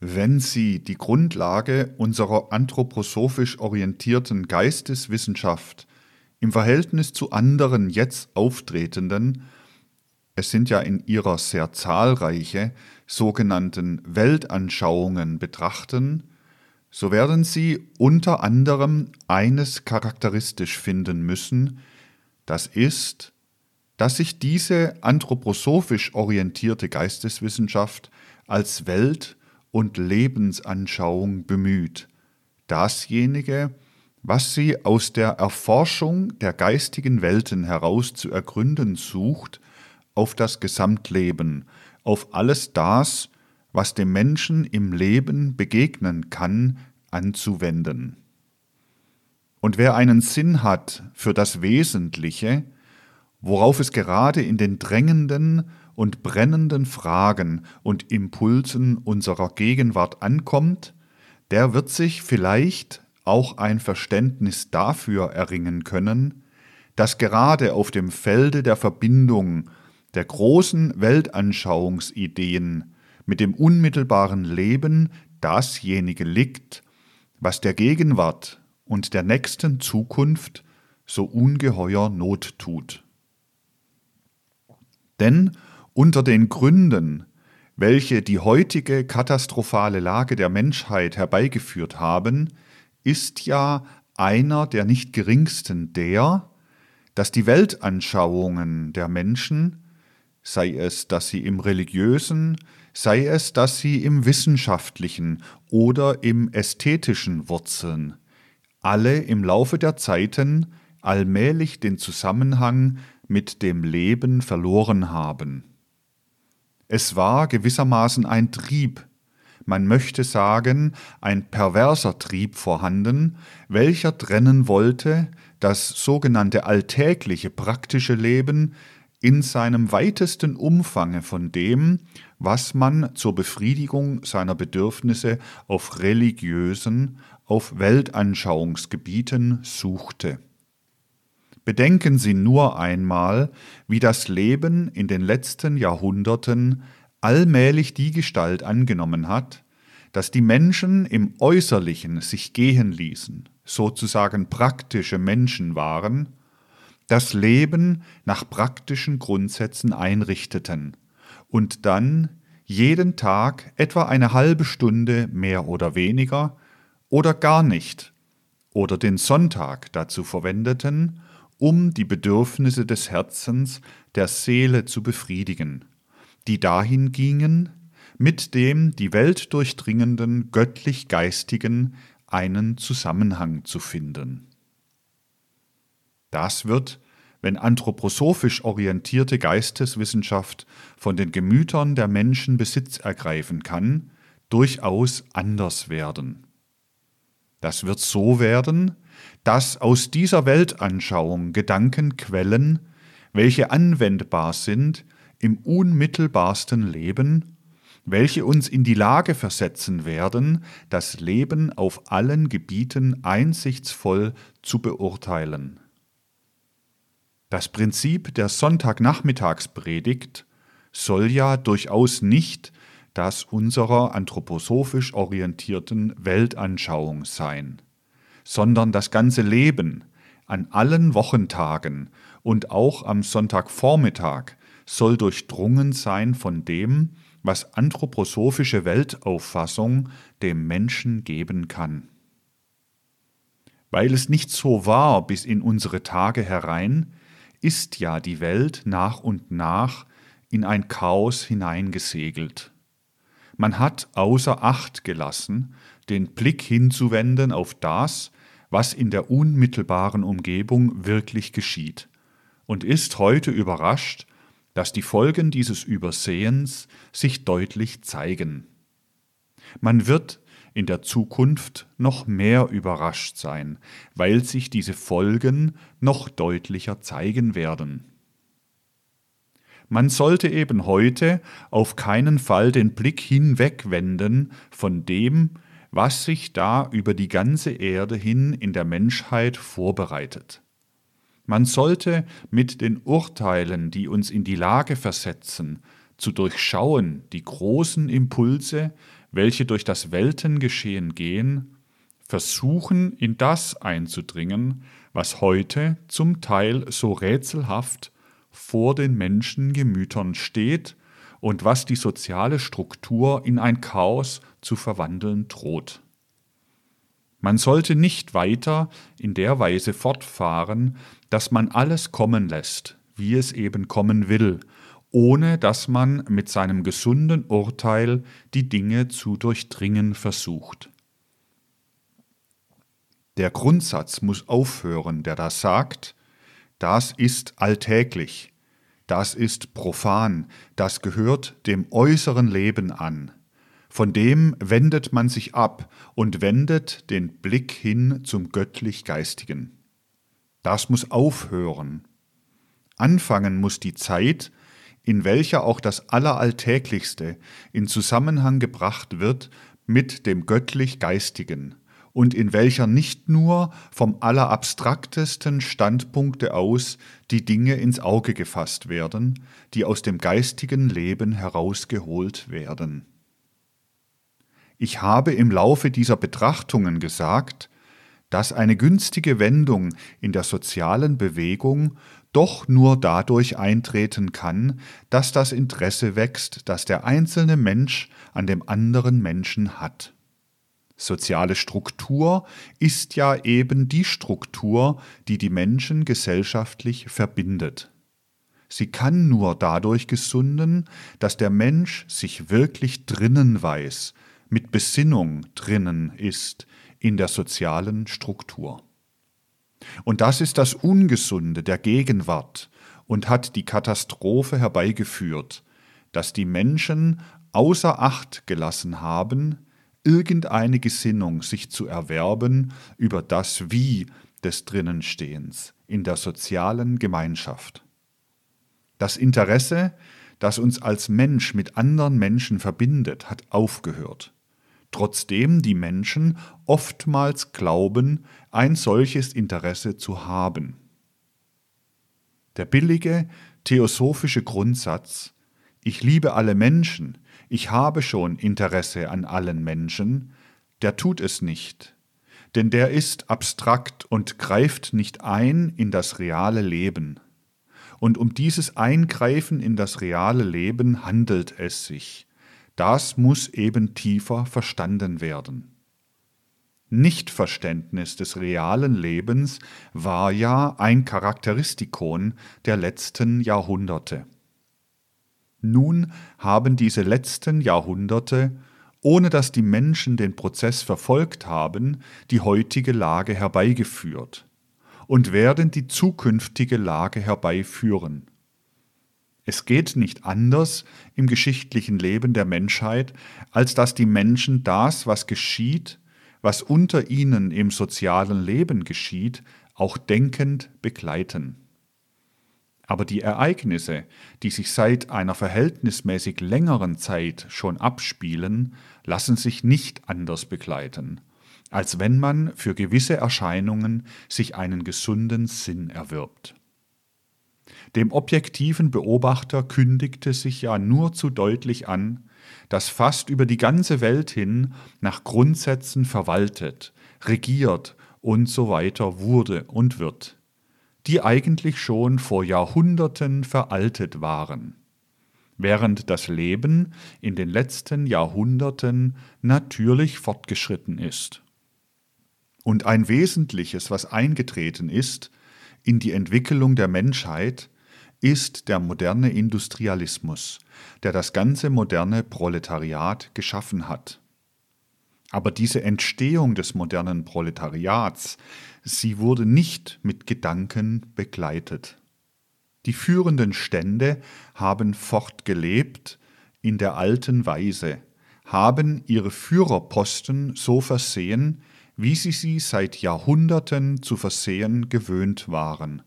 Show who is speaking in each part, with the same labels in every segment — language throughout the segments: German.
Speaker 1: Wenn Sie die Grundlage unserer anthroposophisch orientierten Geisteswissenschaft im Verhältnis zu anderen jetzt auftretenden, es sind ja in ihrer sehr zahlreiche, sogenannten Weltanschauungen betrachten, so werden Sie unter anderem eines charakteristisch finden müssen, das ist, dass sich diese anthroposophisch orientierte Geisteswissenschaft als Welt- und Lebensanschauung bemüht, dasjenige, was sie aus der Erforschung der geistigen Welten heraus zu ergründen sucht, auf das Gesamtleben, auf alles das, was dem Menschen im Leben begegnen kann, anzuwenden. Und wer einen Sinn hat für das Wesentliche, worauf es gerade in den drängenden und brennenden Fragen und Impulsen unserer Gegenwart ankommt, der wird sich vielleicht auch ein Verständnis dafür erringen können, dass gerade auf dem Felde der Verbindung der großen Weltanschauungsideen mit dem unmittelbaren Leben dasjenige liegt, was der Gegenwart und der nächsten Zukunft so ungeheuer Not tut. Denn unter den Gründen, welche die heutige katastrophale Lage der Menschheit herbeigeführt haben, ist ja einer der nicht geringsten der, dass die Weltanschauungen der Menschen, sei es, dass sie im religiösen, sei es, dass sie im wissenschaftlichen oder im ästhetischen wurzeln, alle im Laufe der Zeiten allmählich den Zusammenhang mit dem Leben verloren haben. Es war gewissermaßen ein Trieb, man möchte sagen, ein perverser Trieb vorhanden, welcher trennen wollte das sogenannte alltägliche praktische Leben in seinem weitesten Umfange von dem, was man zur Befriedigung seiner Bedürfnisse auf religiösen, auf Weltanschauungsgebieten suchte. Bedenken Sie nur einmal, wie das Leben in den letzten Jahrhunderten allmählich die Gestalt angenommen hat, dass die Menschen im Äußerlichen sich gehen ließen, sozusagen praktische Menschen waren, das Leben nach praktischen Grundsätzen einrichteten und dann jeden Tag etwa eine halbe Stunde mehr oder weniger oder gar nicht oder den Sonntag dazu verwendeten, um die Bedürfnisse des Herzens, der Seele zu befriedigen, die dahin gingen, mit dem die Welt durchdringenden göttlich-geistigen einen Zusammenhang zu finden. Das wird, wenn anthroposophisch orientierte Geisteswissenschaft von den Gemütern der Menschen Besitz ergreifen kann, durchaus anders werden. Das wird so werden, dass aus dieser Weltanschauung Gedanken quellen, welche anwendbar sind im unmittelbarsten Leben, welche uns in die Lage versetzen werden, das Leben auf allen Gebieten einsichtsvoll zu beurteilen. Das Prinzip der Sonntagnachmittagspredigt soll ja durchaus nicht das unserer anthroposophisch orientierten Weltanschauung sein sondern das ganze Leben an allen Wochentagen und auch am Sonntagvormittag soll durchdrungen sein von dem, was anthroposophische Weltauffassung dem Menschen geben kann. Weil es nicht so war bis in unsere Tage herein, ist ja die Welt nach und nach in ein Chaos hineingesegelt. Man hat außer Acht gelassen, den Blick hinzuwenden auf das, was in der unmittelbaren Umgebung wirklich geschieht, und ist heute überrascht, dass die Folgen dieses Übersehens sich deutlich zeigen. Man wird in der Zukunft noch mehr überrascht sein, weil sich diese Folgen noch deutlicher zeigen werden. Man sollte eben heute auf keinen Fall den Blick hinwegwenden von dem, was sich da über die ganze Erde hin in der Menschheit vorbereitet. Man sollte mit den Urteilen, die uns in die Lage versetzen, zu durchschauen die großen Impulse, welche durch das Weltengeschehen gehen, versuchen in das einzudringen, was heute zum Teil so rätselhaft vor den Menschengemütern steht und was die soziale Struktur in ein Chaos zu verwandeln droht. Man sollte nicht weiter in der Weise fortfahren, dass man alles kommen lässt, wie es eben kommen will, ohne dass man mit seinem gesunden Urteil die Dinge zu durchdringen versucht. Der Grundsatz muss aufhören, der da sagt, das ist alltäglich, das ist profan, das gehört dem äußeren Leben an. Von dem wendet man sich ab und wendet den Blick hin zum göttlich-geistigen. Das muss aufhören. Anfangen muss die Zeit, in welcher auch das Alleralltäglichste in Zusammenhang gebracht wird mit dem göttlich-geistigen und in welcher nicht nur vom allerabstraktesten Standpunkte aus die Dinge ins Auge gefasst werden, die aus dem geistigen Leben herausgeholt werden. Ich habe im Laufe dieser Betrachtungen gesagt, dass eine günstige Wendung in der sozialen Bewegung doch nur dadurch eintreten kann, dass das Interesse wächst, das der einzelne Mensch an dem anderen Menschen hat. Soziale Struktur ist ja eben die Struktur, die die Menschen gesellschaftlich verbindet. Sie kann nur dadurch gesunden, dass der Mensch sich wirklich drinnen weiß, mit Besinnung drinnen ist in der sozialen Struktur. Und das ist das Ungesunde der Gegenwart und hat die Katastrophe herbeigeführt, dass die Menschen außer Acht gelassen haben, irgendeine Gesinnung sich zu erwerben über das Wie des Drinnenstehens in der sozialen Gemeinschaft. Das Interesse, das uns als Mensch mit anderen Menschen verbindet, hat aufgehört, trotzdem die Menschen oftmals glauben, ein solches Interesse zu haben. Der billige theosophische Grundsatz Ich liebe alle Menschen, ich habe schon Interesse an allen Menschen, der tut es nicht, denn der ist abstrakt und greift nicht ein in das reale Leben. Und um dieses Eingreifen in das reale Leben handelt es sich. Das muss eben tiefer verstanden werden. Nichtverständnis des realen Lebens war ja ein Charakteristikon der letzten Jahrhunderte. Nun haben diese letzten Jahrhunderte, ohne dass die Menschen den Prozess verfolgt haben, die heutige Lage herbeigeführt und werden die zukünftige Lage herbeiführen. Es geht nicht anders im geschichtlichen Leben der Menschheit, als dass die Menschen das, was geschieht, was unter ihnen im sozialen Leben geschieht, auch denkend begleiten. Aber die Ereignisse, die sich seit einer verhältnismäßig längeren Zeit schon abspielen, lassen sich nicht anders begleiten, als wenn man für gewisse Erscheinungen sich einen gesunden Sinn erwirbt. Dem objektiven Beobachter kündigte sich ja nur zu deutlich an, dass fast über die ganze Welt hin nach Grundsätzen verwaltet, regiert und so weiter wurde und wird die eigentlich schon vor Jahrhunderten veraltet waren, während das Leben in den letzten Jahrhunderten natürlich fortgeschritten ist. Und ein Wesentliches, was eingetreten ist in die Entwicklung der Menschheit, ist der moderne Industrialismus, der das ganze moderne Proletariat geschaffen hat. Aber diese Entstehung des modernen Proletariats Sie wurde nicht mit Gedanken begleitet. Die führenden Stände haben fortgelebt in der alten Weise, haben ihre Führerposten so versehen, wie sie sie seit Jahrhunderten zu versehen gewöhnt waren,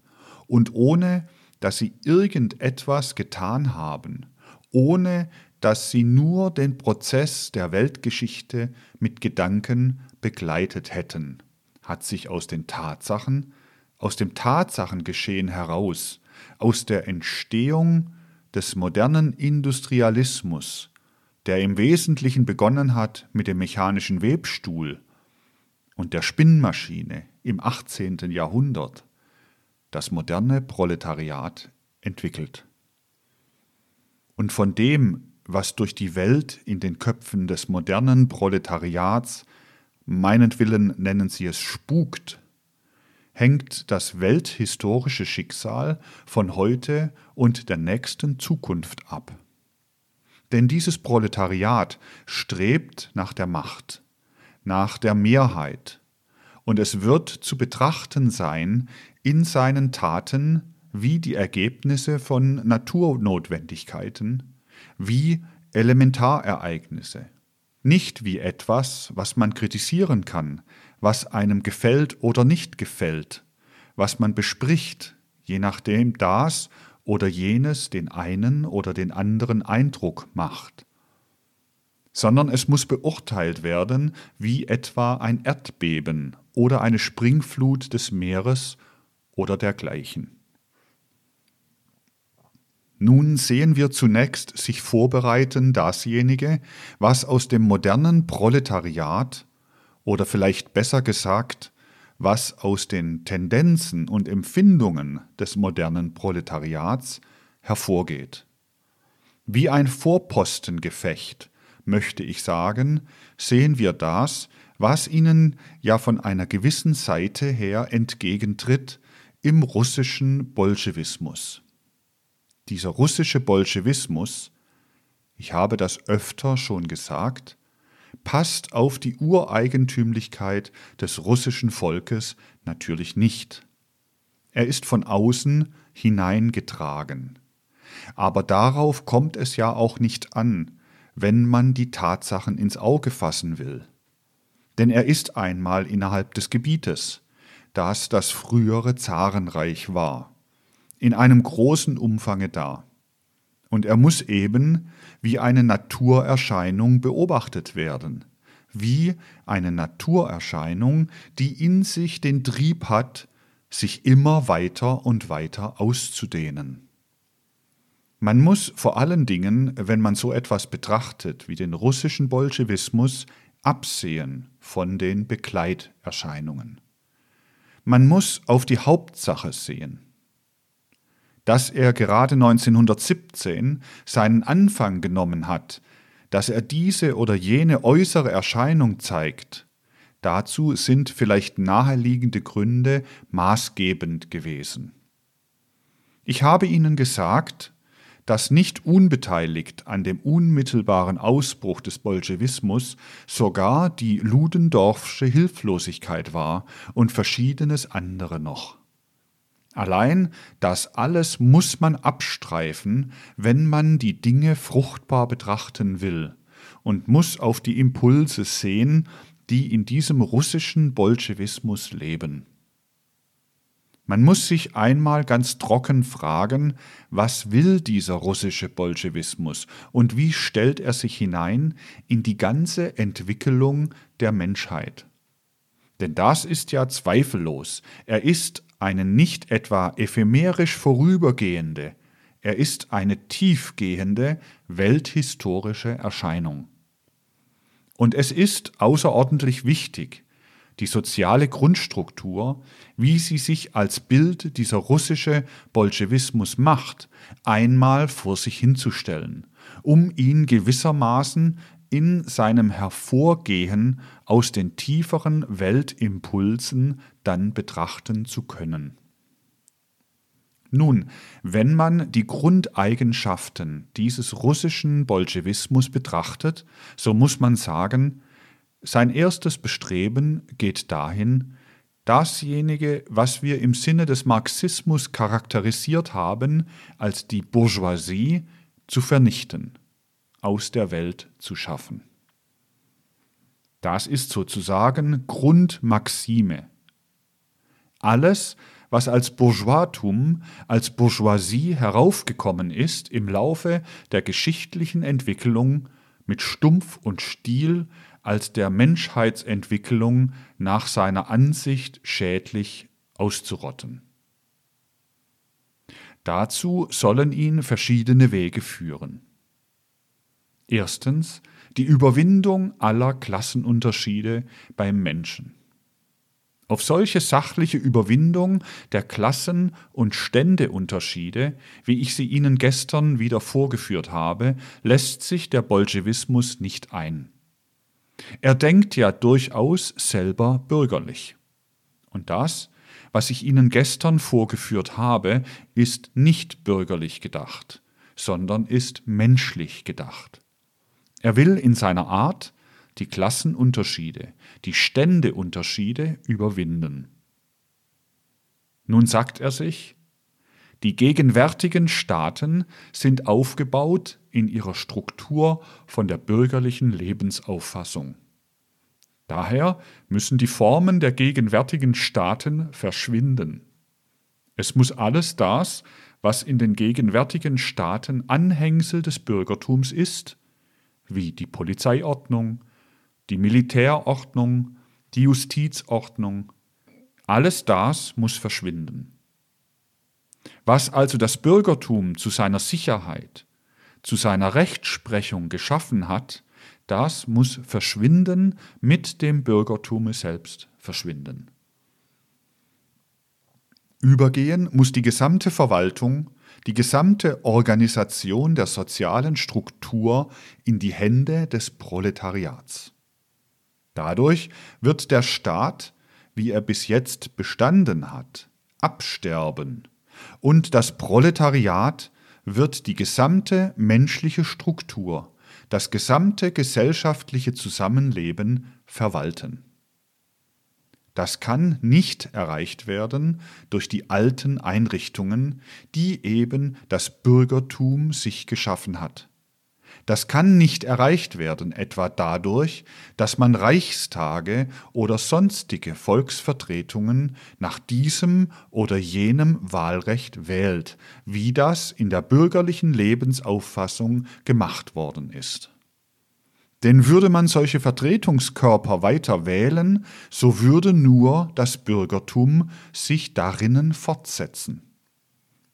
Speaker 1: und ohne dass sie irgendetwas getan haben, ohne dass sie nur den Prozess der Weltgeschichte mit Gedanken begleitet hätten hat sich aus den Tatsachen, aus dem Tatsachengeschehen heraus, aus der Entstehung des modernen Industrialismus, der im Wesentlichen begonnen hat mit dem mechanischen Webstuhl und der Spinnmaschine im 18. Jahrhundert, das moderne Proletariat entwickelt. Und von dem, was durch die Welt in den Köpfen des modernen Proletariats, meinetwillen nennen sie es spukt, hängt das welthistorische Schicksal von heute und der nächsten Zukunft ab. Denn dieses Proletariat strebt nach der Macht, nach der Mehrheit, und es wird zu betrachten sein in seinen Taten wie die Ergebnisse von Naturnotwendigkeiten, wie Elementarereignisse, nicht wie etwas, was man kritisieren kann, was einem gefällt oder nicht gefällt, was man bespricht, je nachdem das oder jenes den einen oder den anderen Eindruck macht, sondern es muss beurteilt werden wie etwa ein Erdbeben oder eine Springflut des Meeres oder dergleichen. Nun sehen wir zunächst sich vorbereiten dasjenige, was aus dem modernen Proletariat oder vielleicht besser gesagt, was aus den Tendenzen und Empfindungen des modernen Proletariats hervorgeht. Wie ein Vorpostengefecht, möchte ich sagen, sehen wir das, was ihnen ja von einer gewissen Seite her entgegentritt im russischen Bolschewismus dieser russische Bolschewismus, ich habe das öfter schon gesagt, passt auf die Ureigentümlichkeit des russischen Volkes natürlich nicht. Er ist von außen hineingetragen. Aber darauf kommt es ja auch nicht an, wenn man die Tatsachen ins Auge fassen will. Denn er ist einmal innerhalb des Gebietes, das das frühere Zarenreich war in einem großen Umfange da. Und er muss eben wie eine Naturerscheinung beobachtet werden, wie eine Naturerscheinung, die in sich den Trieb hat, sich immer weiter und weiter auszudehnen. Man muss vor allen Dingen, wenn man so etwas betrachtet wie den russischen Bolschewismus, absehen von den Begleiterscheinungen. Man muss auf die Hauptsache sehen dass er gerade 1917 seinen Anfang genommen hat, dass er diese oder jene äußere Erscheinung zeigt, dazu sind vielleicht naheliegende Gründe maßgebend gewesen. Ich habe Ihnen gesagt, dass nicht unbeteiligt an dem unmittelbaren Ausbruch des Bolschewismus sogar die Ludendorffsche Hilflosigkeit war und verschiedenes andere noch. Allein das alles muss man abstreifen, wenn man die Dinge fruchtbar betrachten will und muss auf die Impulse sehen, die in diesem russischen Bolschewismus leben. Man muss sich einmal ganz trocken fragen, was will dieser russische Bolschewismus und wie stellt er sich hinein in die ganze Entwicklung der Menschheit. Denn das ist ja zweifellos, er ist eine nicht etwa ephemerisch vorübergehende, er ist eine tiefgehende welthistorische Erscheinung. Und es ist außerordentlich wichtig, die soziale Grundstruktur, wie sie sich als Bild dieser russische Bolschewismus macht, einmal vor sich hinzustellen, um ihn gewissermaßen in seinem Hervorgehen aus den tieferen Weltimpulsen dann betrachten zu können. Nun, wenn man die Grundeigenschaften dieses russischen Bolschewismus betrachtet, so muss man sagen, sein erstes Bestreben geht dahin, dasjenige, was wir im Sinne des Marxismus charakterisiert haben, als die Bourgeoisie zu vernichten aus der Welt zu schaffen. Das ist sozusagen Grundmaxime. Alles, was als Bourgeoistum, als Bourgeoisie heraufgekommen ist im Laufe der geschichtlichen Entwicklung mit Stumpf und Stiel als der Menschheitsentwicklung nach seiner Ansicht schädlich auszurotten. Dazu sollen ihn verschiedene Wege führen. Erstens die Überwindung aller Klassenunterschiede beim Menschen. Auf solche sachliche Überwindung der Klassen- und Ständeunterschiede, wie ich sie Ihnen gestern wieder vorgeführt habe, lässt sich der Bolschewismus nicht ein. Er denkt ja durchaus selber bürgerlich. Und das, was ich Ihnen gestern vorgeführt habe, ist nicht bürgerlich gedacht, sondern ist menschlich gedacht. Er will in seiner Art die Klassenunterschiede, die Ständeunterschiede überwinden. Nun sagt er sich, die gegenwärtigen Staaten sind aufgebaut in ihrer Struktur von der bürgerlichen Lebensauffassung. Daher müssen die Formen der gegenwärtigen Staaten verschwinden. Es muss alles das, was in den gegenwärtigen Staaten Anhängsel des Bürgertums ist, wie die Polizeiordnung, die Militärordnung, die Justizordnung, alles das muss verschwinden. Was also das Bürgertum zu seiner Sicherheit, zu seiner Rechtsprechung geschaffen hat, das muss verschwinden, mit dem Bürgertum selbst verschwinden. Übergehen muss die gesamte Verwaltung, die gesamte Organisation der sozialen Struktur in die Hände des Proletariats. Dadurch wird der Staat, wie er bis jetzt bestanden hat, absterben und das Proletariat wird die gesamte menschliche Struktur, das gesamte gesellschaftliche Zusammenleben verwalten. Das kann nicht erreicht werden durch die alten Einrichtungen, die eben das Bürgertum sich geschaffen hat. Das kann nicht erreicht werden, etwa dadurch, dass man Reichstage oder sonstige Volksvertretungen nach diesem oder jenem Wahlrecht wählt, wie das in der bürgerlichen Lebensauffassung gemacht worden ist. Denn würde man solche Vertretungskörper weiter wählen, so würde nur das Bürgertum sich darinnen fortsetzen.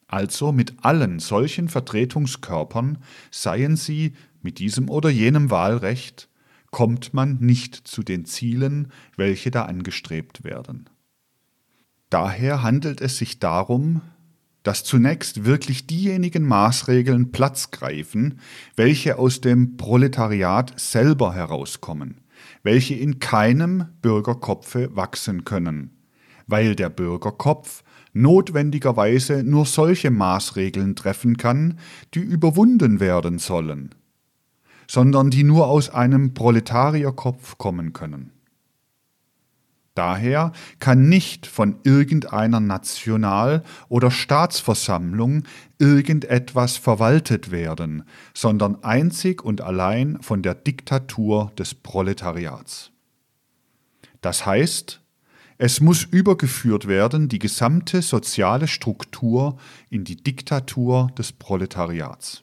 Speaker 1: Also mit allen solchen Vertretungskörpern, seien sie mit diesem oder jenem Wahlrecht, kommt man nicht zu den Zielen, welche da angestrebt werden. Daher handelt es sich darum, dass zunächst wirklich diejenigen Maßregeln Platz greifen, welche aus dem Proletariat selber herauskommen, welche in keinem Bürgerkopfe wachsen können, weil der Bürgerkopf notwendigerweise nur solche Maßregeln treffen kann, die überwunden werden sollen, sondern die nur aus einem Proletarierkopf kommen können. Daher kann nicht von irgendeiner National- oder Staatsversammlung irgendetwas verwaltet werden, sondern einzig und allein von der Diktatur des Proletariats. Das heißt, es muss übergeführt werden, die gesamte soziale Struktur in die Diktatur des Proletariats.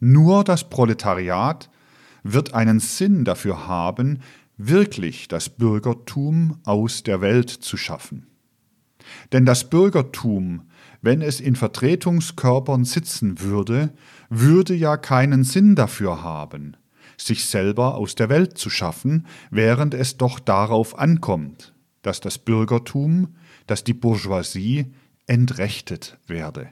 Speaker 1: Nur das Proletariat wird einen Sinn dafür haben, wirklich das Bürgertum aus der Welt zu schaffen. Denn das Bürgertum, wenn es in Vertretungskörpern sitzen würde, würde ja keinen Sinn dafür haben, sich selber aus der Welt zu schaffen, während es doch darauf ankommt, dass das Bürgertum, dass die Bourgeoisie entrechtet werde.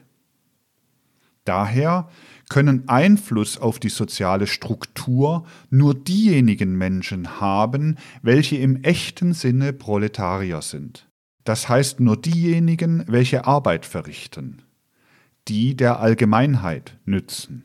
Speaker 1: Daher können Einfluss auf die soziale Struktur nur diejenigen Menschen haben, welche im echten Sinne Proletarier sind. Das heißt nur diejenigen, welche Arbeit verrichten, die der Allgemeinheit nützen.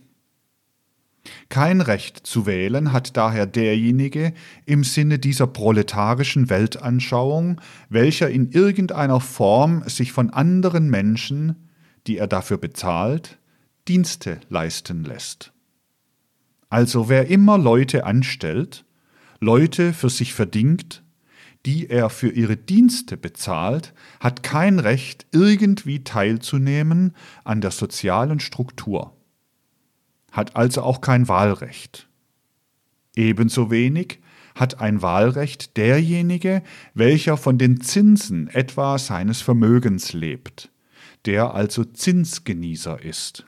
Speaker 1: Kein Recht zu wählen hat daher derjenige im Sinne dieser proletarischen Weltanschauung, welcher in irgendeiner Form sich von anderen Menschen, die er dafür bezahlt, Dienste leisten lässt. Also wer immer Leute anstellt, Leute für sich verdingt, die er für ihre Dienste bezahlt, hat kein Recht, irgendwie teilzunehmen an der sozialen Struktur hat also auch kein Wahlrecht. Ebenso wenig hat ein Wahlrecht derjenige, welcher von den Zinsen etwa seines Vermögens lebt, der also Zinsgenießer ist.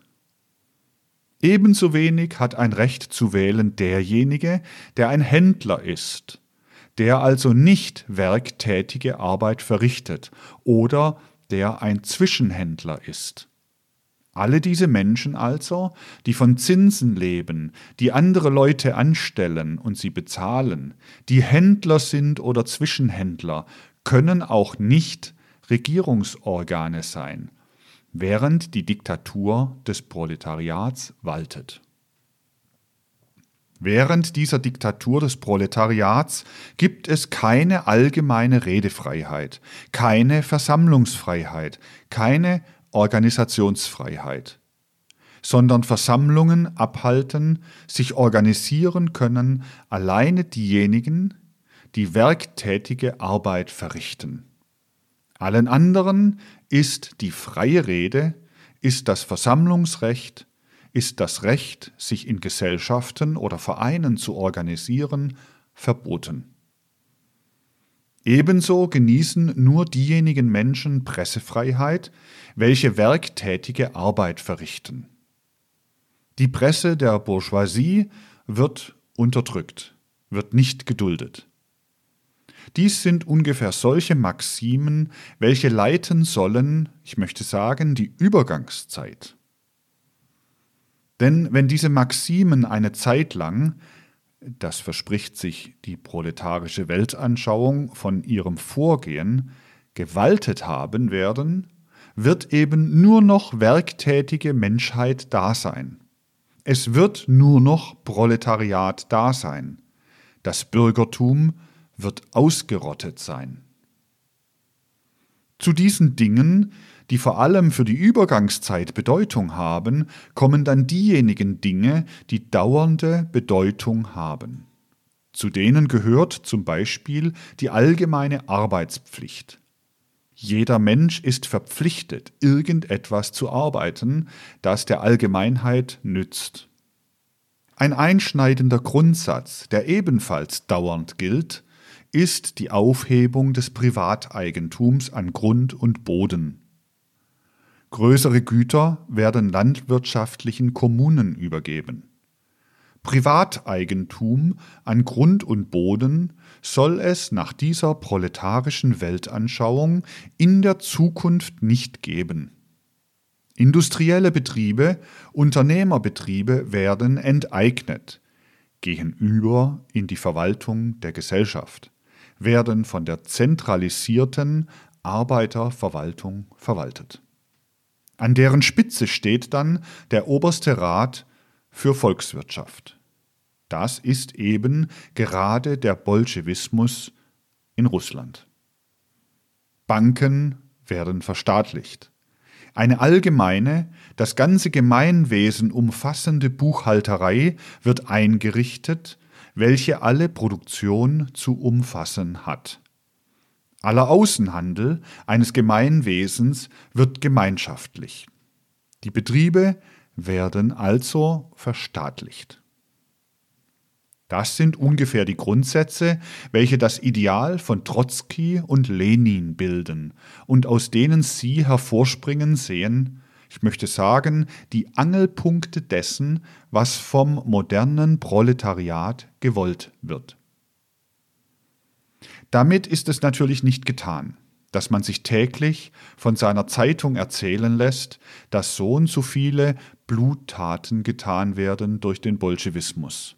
Speaker 1: Ebenso wenig hat ein Recht zu wählen derjenige, der ein Händler ist, der also nicht werktätige Arbeit verrichtet oder der ein Zwischenhändler ist. Alle diese Menschen also, die von Zinsen leben, die andere Leute anstellen und sie bezahlen, die Händler sind oder Zwischenhändler, können auch nicht Regierungsorgane sein, während die Diktatur des Proletariats waltet. Während dieser Diktatur des Proletariats gibt es keine allgemeine Redefreiheit, keine Versammlungsfreiheit, keine Organisationsfreiheit, sondern Versammlungen abhalten, sich organisieren können alleine diejenigen, die werktätige Arbeit verrichten. Allen anderen ist die freie Rede, ist das Versammlungsrecht, ist das Recht, sich in Gesellschaften oder Vereinen zu organisieren, verboten. Ebenso genießen nur diejenigen Menschen Pressefreiheit, welche werktätige Arbeit verrichten. Die Presse der Bourgeoisie wird unterdrückt, wird nicht geduldet. Dies sind ungefähr solche Maximen, welche leiten sollen, ich möchte sagen, die Übergangszeit. Denn wenn diese Maximen eine Zeit lang, das verspricht sich die proletarische Weltanschauung von ihrem Vorgehen, gewaltet haben werden, wird eben nur noch werktätige Menschheit da sein. Es wird nur noch Proletariat da sein. Das Bürgertum wird ausgerottet sein. Zu diesen Dingen, die vor allem für die Übergangszeit Bedeutung haben, kommen dann diejenigen Dinge, die dauernde Bedeutung haben. Zu denen gehört zum Beispiel die allgemeine Arbeitspflicht. Jeder Mensch ist verpflichtet, irgendetwas zu arbeiten, das der Allgemeinheit nützt. Ein einschneidender Grundsatz, der ebenfalls dauernd gilt, ist die Aufhebung des Privateigentums an Grund und Boden. Größere Güter werden landwirtschaftlichen Kommunen übergeben. Privateigentum an Grund und Boden soll es nach dieser proletarischen Weltanschauung in der Zukunft nicht geben. Industrielle Betriebe, Unternehmerbetriebe werden enteignet, gehen über in die Verwaltung der Gesellschaft werden von der zentralisierten Arbeiterverwaltung verwaltet. An deren Spitze steht dann der oberste Rat für Volkswirtschaft. Das ist eben gerade der Bolschewismus in Russland. Banken werden verstaatlicht. Eine allgemeine, das ganze Gemeinwesen umfassende Buchhalterei wird eingerichtet welche alle Produktion zu umfassen hat. Aller Außenhandel eines Gemeinwesens wird gemeinschaftlich. Die Betriebe werden also verstaatlicht. Das sind ungefähr die Grundsätze, welche das Ideal von Trotzki und Lenin bilden und aus denen Sie hervorspringen sehen, ich möchte sagen, die Angelpunkte dessen, was vom modernen Proletariat gewollt wird. Damit ist es natürlich nicht getan, dass man sich täglich von seiner Zeitung erzählen lässt, dass so und so viele Bluttaten getan werden durch den Bolschewismus.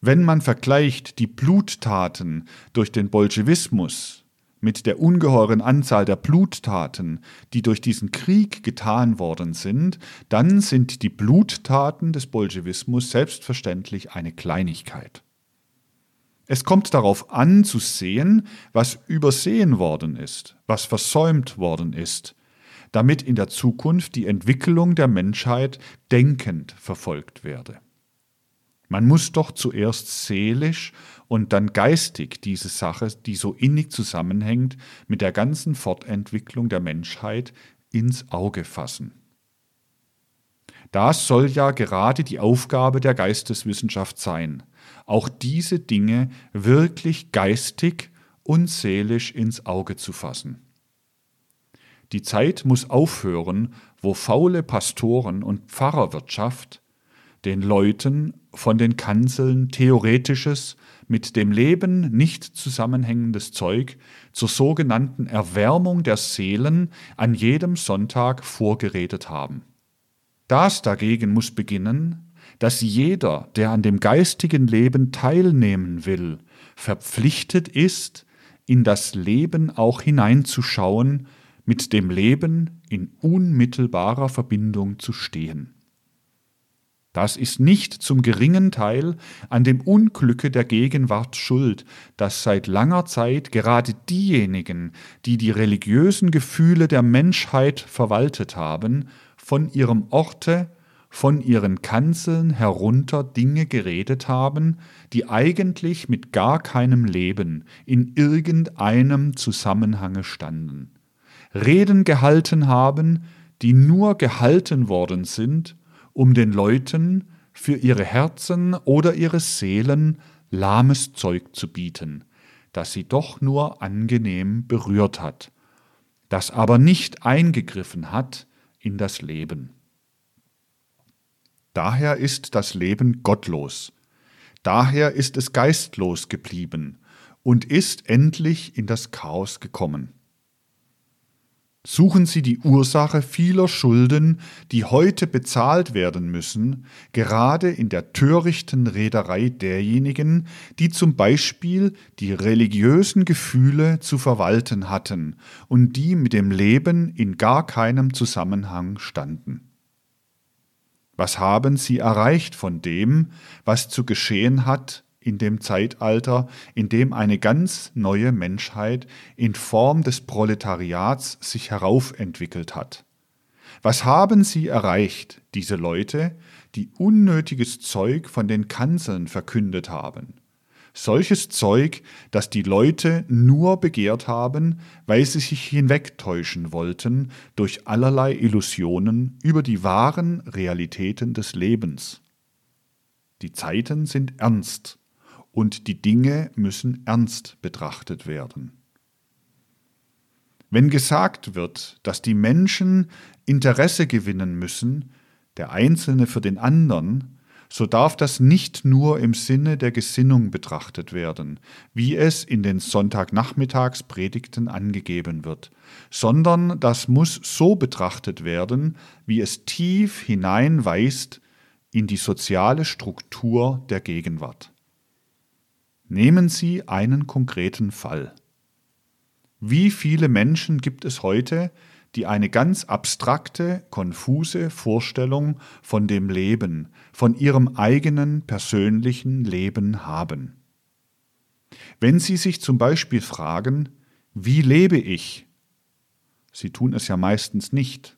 Speaker 1: Wenn man vergleicht die Bluttaten durch den Bolschewismus mit der ungeheuren Anzahl der Bluttaten, die durch diesen Krieg getan worden sind, dann sind die Bluttaten des Bolschewismus selbstverständlich eine Kleinigkeit. Es kommt darauf an zu sehen, was übersehen worden ist, was versäumt worden ist, damit in der Zukunft die Entwicklung der Menschheit denkend verfolgt werde. Man muss doch zuerst seelisch und dann geistig diese Sache, die so innig zusammenhängt mit der ganzen Fortentwicklung der Menschheit, ins Auge fassen. Das soll ja gerade die Aufgabe der Geisteswissenschaft sein, auch diese Dinge wirklich geistig und seelisch ins Auge zu fassen. Die Zeit muss aufhören, wo faule Pastoren und Pfarrerwirtschaft den Leuten von den Kanzeln theoretisches, mit dem Leben nicht zusammenhängendes Zeug zur sogenannten Erwärmung der Seelen an jedem Sonntag vorgeredet haben. Das dagegen muss beginnen, dass jeder, der an dem geistigen Leben teilnehmen will, verpflichtet ist, in das Leben auch hineinzuschauen, mit dem Leben in unmittelbarer Verbindung zu stehen. Das ist nicht zum geringen Teil an dem Unglücke der Gegenwart schuld, dass seit langer Zeit gerade diejenigen, die die religiösen Gefühle der Menschheit verwaltet haben, von ihrem Orte, von ihren Kanzeln herunter Dinge geredet haben, die eigentlich mit gar keinem Leben in irgendeinem Zusammenhange standen. Reden gehalten haben, die nur gehalten worden sind, um den Leuten für ihre Herzen oder ihre Seelen lahmes Zeug zu bieten, das sie doch nur angenehm berührt hat, das aber nicht eingegriffen hat in das Leben. Daher ist das Leben gottlos, daher ist es geistlos geblieben und ist endlich in das Chaos gekommen suchen Sie die Ursache vieler Schulden, die heute bezahlt werden müssen, gerade in der törichten Reederei derjenigen, die zum Beispiel die religiösen Gefühle zu verwalten hatten und die mit dem Leben in gar keinem Zusammenhang standen. Was haben Sie erreicht von dem, was zu geschehen hat, in dem Zeitalter, in dem eine ganz neue Menschheit in Form des Proletariats sich heraufentwickelt hat. Was haben sie erreicht, diese Leute, die unnötiges Zeug von den Kanzeln verkündet haben? Solches Zeug, das die Leute nur begehrt haben, weil sie sich hinwegtäuschen wollten durch allerlei Illusionen über die wahren Realitäten des Lebens. Die Zeiten sind ernst, und die Dinge müssen ernst betrachtet werden. Wenn gesagt wird, dass die Menschen Interesse gewinnen müssen, der Einzelne für den anderen, so darf das nicht nur im Sinne der Gesinnung betrachtet werden, wie es in den Sonntagnachmittagspredigten angegeben wird, sondern das muss so betrachtet werden, wie es tief hineinweist in die soziale Struktur der Gegenwart. Nehmen Sie einen konkreten Fall. Wie viele Menschen gibt es heute, die eine ganz abstrakte, konfuse Vorstellung von dem Leben, von ihrem eigenen persönlichen Leben haben? Wenn Sie sich zum Beispiel fragen, wie lebe ich? Sie tun es ja meistens nicht,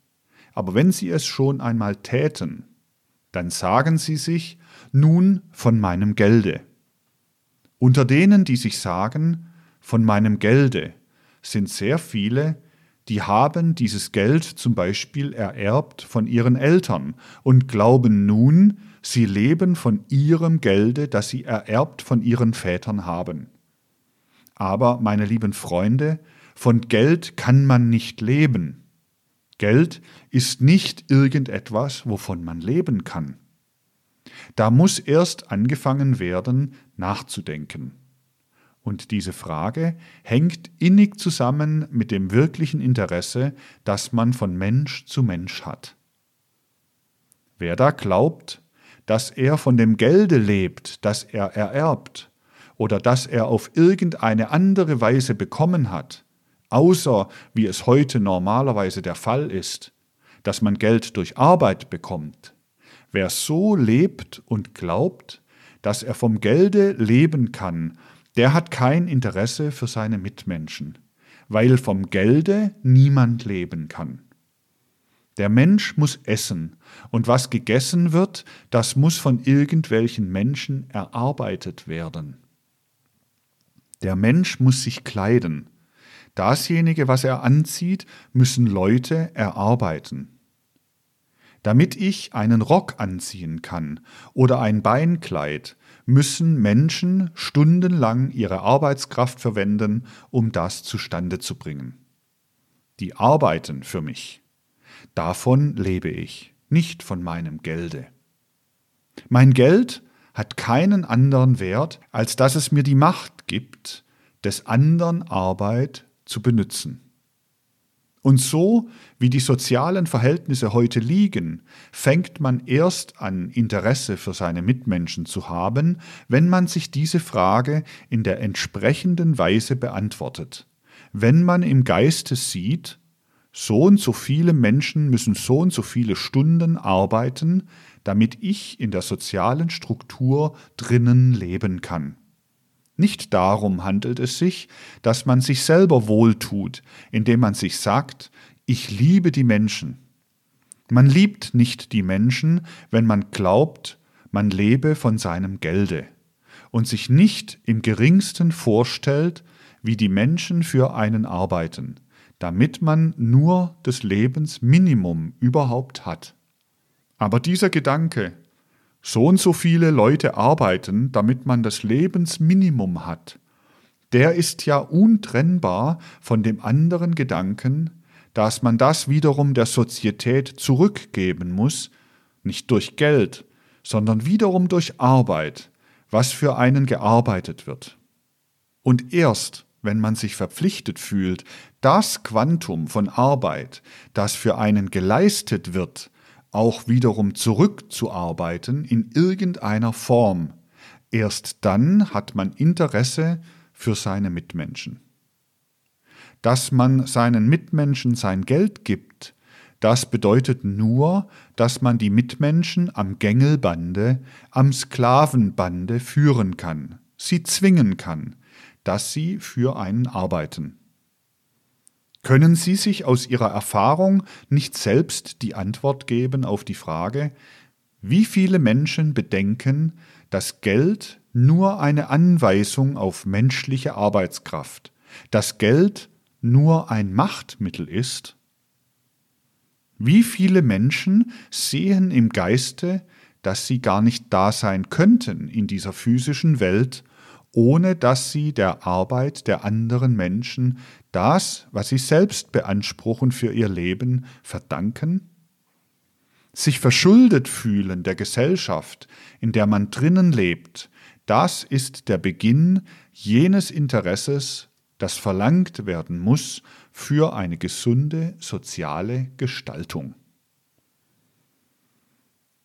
Speaker 1: aber wenn Sie es schon einmal täten, dann sagen Sie sich, nun von meinem Gelde. Unter denen, die sich sagen, von meinem Gelde, sind sehr viele, die haben dieses Geld zum Beispiel ererbt von ihren Eltern und glauben nun, sie leben von ihrem Gelde, das sie ererbt von ihren Vätern haben. Aber, meine lieben Freunde, von Geld kann man nicht leben. Geld ist nicht irgendetwas, wovon man leben kann. Da muss erst angefangen werden, nachzudenken. Und diese Frage hängt innig zusammen mit dem wirklichen Interesse, das man von Mensch zu Mensch hat. Wer da glaubt, dass er von dem Gelde lebt, das er ererbt, oder das er auf irgendeine andere Weise bekommen hat, außer wie es heute normalerweise der Fall ist, dass man Geld durch Arbeit bekommt, Wer so lebt und glaubt, dass er vom Gelde leben kann, der hat kein Interesse für seine Mitmenschen, weil vom Gelde niemand leben kann. Der Mensch muss essen, und was gegessen wird, das muss von irgendwelchen Menschen erarbeitet werden. Der Mensch muss sich kleiden. Dasjenige, was er anzieht, müssen Leute erarbeiten. Damit ich einen Rock anziehen kann oder ein Beinkleid, müssen Menschen stundenlang ihre Arbeitskraft verwenden, um das zustande zu bringen. Die arbeiten für mich. Davon lebe ich, nicht von meinem Gelde. Mein Geld hat keinen anderen Wert, als dass es mir die Macht gibt, des anderen Arbeit zu benützen. Und so, wie die sozialen Verhältnisse heute liegen, fängt man erst an, Interesse für seine Mitmenschen zu haben, wenn man sich diese Frage in der entsprechenden Weise beantwortet. Wenn man im Geiste sieht, so und so viele Menschen müssen so und so viele Stunden arbeiten, damit ich in der sozialen Struktur drinnen leben kann. Nicht darum handelt es sich, dass man sich selber wohltut, indem man sich sagt, ich liebe die Menschen. Man liebt nicht die Menschen, wenn man glaubt, man lebe von seinem Gelde und sich nicht im geringsten vorstellt, wie die Menschen für einen arbeiten, damit man nur des Lebens Minimum überhaupt hat. Aber dieser Gedanke, so und so viele Leute arbeiten, damit man das Lebensminimum hat, der ist ja untrennbar von dem anderen Gedanken, dass man das wiederum der Sozietät zurückgeben muss, nicht durch Geld, sondern wiederum durch Arbeit, was für einen gearbeitet wird. Und erst wenn man sich verpflichtet fühlt, das Quantum von Arbeit, das für einen geleistet wird, auch wiederum zurückzuarbeiten in irgendeiner Form. Erst dann hat man Interesse für seine Mitmenschen. Dass man seinen Mitmenschen sein Geld gibt, das bedeutet nur, dass man die Mitmenschen am Gängelbande, am Sklavenbande führen kann, sie zwingen kann, dass sie für einen arbeiten. Können Sie sich aus Ihrer Erfahrung nicht selbst die Antwort geben auf die Frage, wie viele Menschen bedenken, dass Geld nur eine Anweisung auf menschliche Arbeitskraft, dass Geld nur ein Machtmittel ist? Wie viele Menschen sehen im Geiste, dass sie gar nicht da sein könnten in dieser physischen Welt ohne dass sie der Arbeit der anderen Menschen das, was sie selbst beanspruchen für ihr Leben, verdanken? Sich verschuldet fühlen der Gesellschaft, in der man drinnen lebt, das ist der Beginn jenes Interesses, das verlangt werden muss für eine gesunde soziale Gestaltung.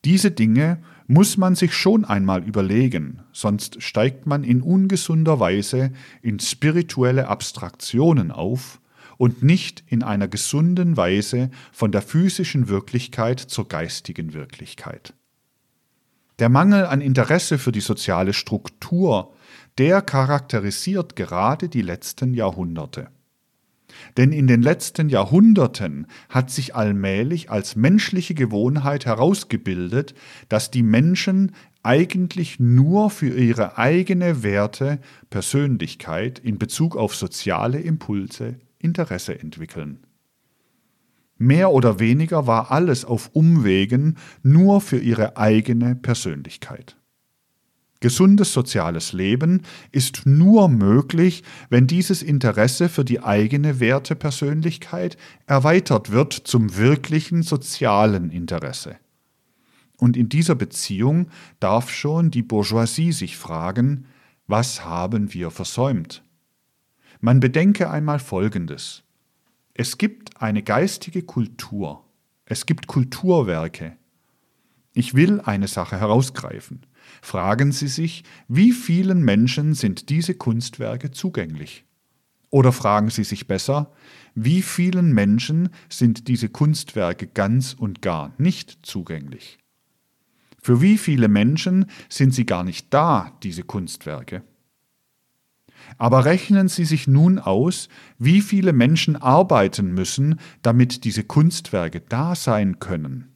Speaker 1: Diese Dinge muss man sich schon einmal überlegen, sonst steigt man in ungesunder Weise in spirituelle Abstraktionen auf und nicht in einer gesunden Weise von der physischen Wirklichkeit zur geistigen Wirklichkeit. Der Mangel an Interesse für die soziale Struktur, der charakterisiert gerade die letzten Jahrhunderte. Denn in den letzten Jahrhunderten hat sich allmählich als menschliche Gewohnheit herausgebildet, dass die Menschen eigentlich nur für ihre eigene Werte, Persönlichkeit in Bezug auf soziale Impulse Interesse entwickeln. Mehr oder weniger war alles auf Umwegen nur für ihre eigene Persönlichkeit. Gesundes soziales Leben ist nur möglich, wenn dieses Interesse für die eigene Wertepersönlichkeit erweitert wird zum wirklichen sozialen Interesse. Und in dieser Beziehung darf schon die Bourgeoisie sich fragen, was haben wir versäumt? Man bedenke einmal Folgendes. Es gibt eine geistige Kultur, es gibt Kulturwerke. Ich will eine Sache herausgreifen. Fragen Sie sich, wie vielen Menschen sind diese Kunstwerke zugänglich? Oder fragen Sie sich besser, wie vielen Menschen sind diese Kunstwerke ganz und gar nicht zugänglich? Für wie viele Menschen sind sie gar nicht da, diese Kunstwerke? Aber rechnen Sie sich nun aus, wie viele Menschen arbeiten müssen, damit diese Kunstwerke da sein können.